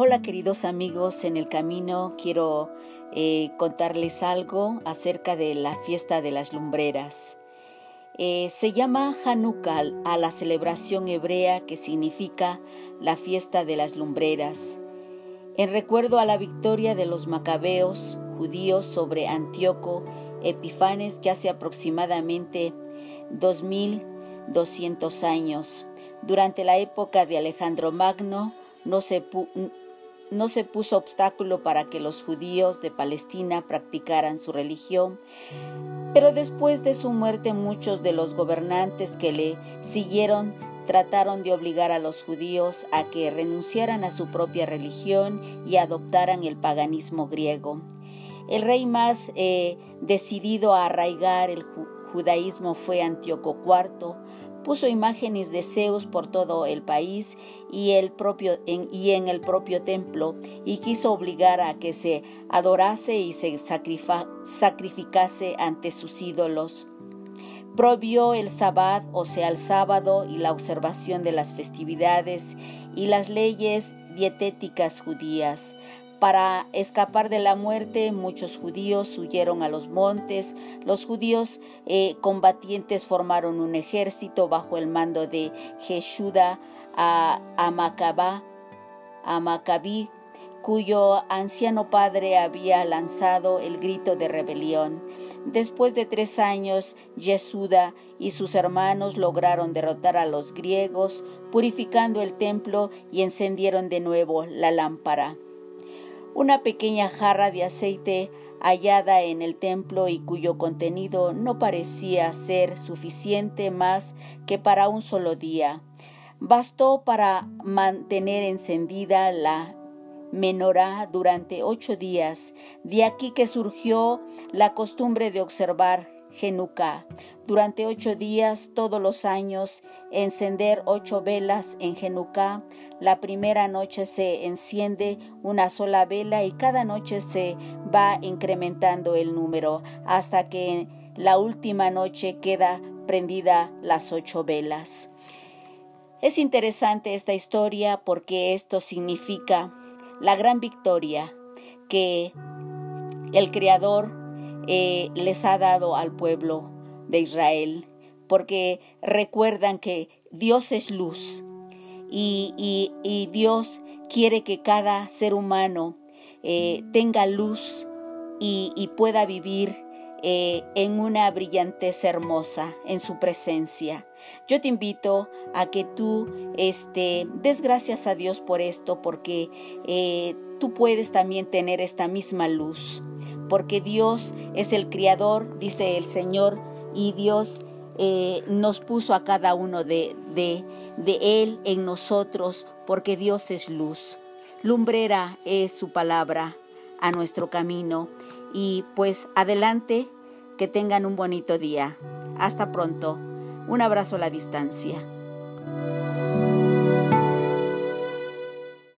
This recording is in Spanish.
Hola queridos amigos, en el camino quiero eh, contarles algo acerca de la fiesta de las lumbreras. Eh, se llama Hanukkah a la celebración hebrea que significa la fiesta de las lumbreras, en recuerdo a la victoria de los macabeos judíos sobre Antíoco Epifanes que hace aproximadamente 2200 años. Durante la época de Alejandro Magno no se, no se puso obstáculo para que los judíos de Palestina practicaran su religión, pero después de su muerte muchos de los gobernantes que le siguieron trataron de obligar a los judíos a que renunciaran a su propia religión y adoptaran el paganismo griego. El rey más eh, decidido a arraigar el judaísmo fue Antíoco IV, puso imágenes de Zeus por todo el país y, el propio, en, y en el propio templo y quiso obligar a que se adorase y se sacrificase ante sus ídolos. Prohibió el sabbat, o sea, el sábado y la observación de las festividades y las leyes dietéticas judías. Para escapar de la muerte, muchos judíos huyeron a los montes. Los judíos eh, combatientes formaron un ejército bajo el mando de Jeshuda a, a Macabí, cuyo anciano padre había lanzado el grito de rebelión. Después de tres años, Yesuda y sus hermanos lograron derrotar a los griegos, purificando el templo y encendieron de nuevo la lámpara una pequeña jarra de aceite hallada en el templo y cuyo contenido no parecía ser suficiente más que para un solo día. Bastó para mantener encendida la menorá durante ocho días. De aquí que surgió la costumbre de observar Genuca. Durante ocho días, todos los años, encender ocho velas en Genuca. La primera noche se enciende una sola vela y cada noche se va incrementando el número hasta que la última noche queda prendida las ocho velas. Es interesante esta historia porque esto significa la gran victoria que el Creador eh, les ha dado al pueblo de Israel, porque recuerdan que Dios es luz y, Dios quiere que cada ser humano eh, tenga luz y, pueda vivir eh, en una brillantez hermosa en su presencia. Yo te invito a que tú este, des gracias a Dios por esto, porque tú puedes también tener esta misma luz porque Dios es el Criador, dice el Señor, y Dios eh, nos puso a cada uno de, de, de Él en nosotros, porque Dios es luz. Lumbrera es su palabra a nuestro camino. Y pues adelante, que tengan un bonito día. Hasta pronto. Un abrazo a la distancia.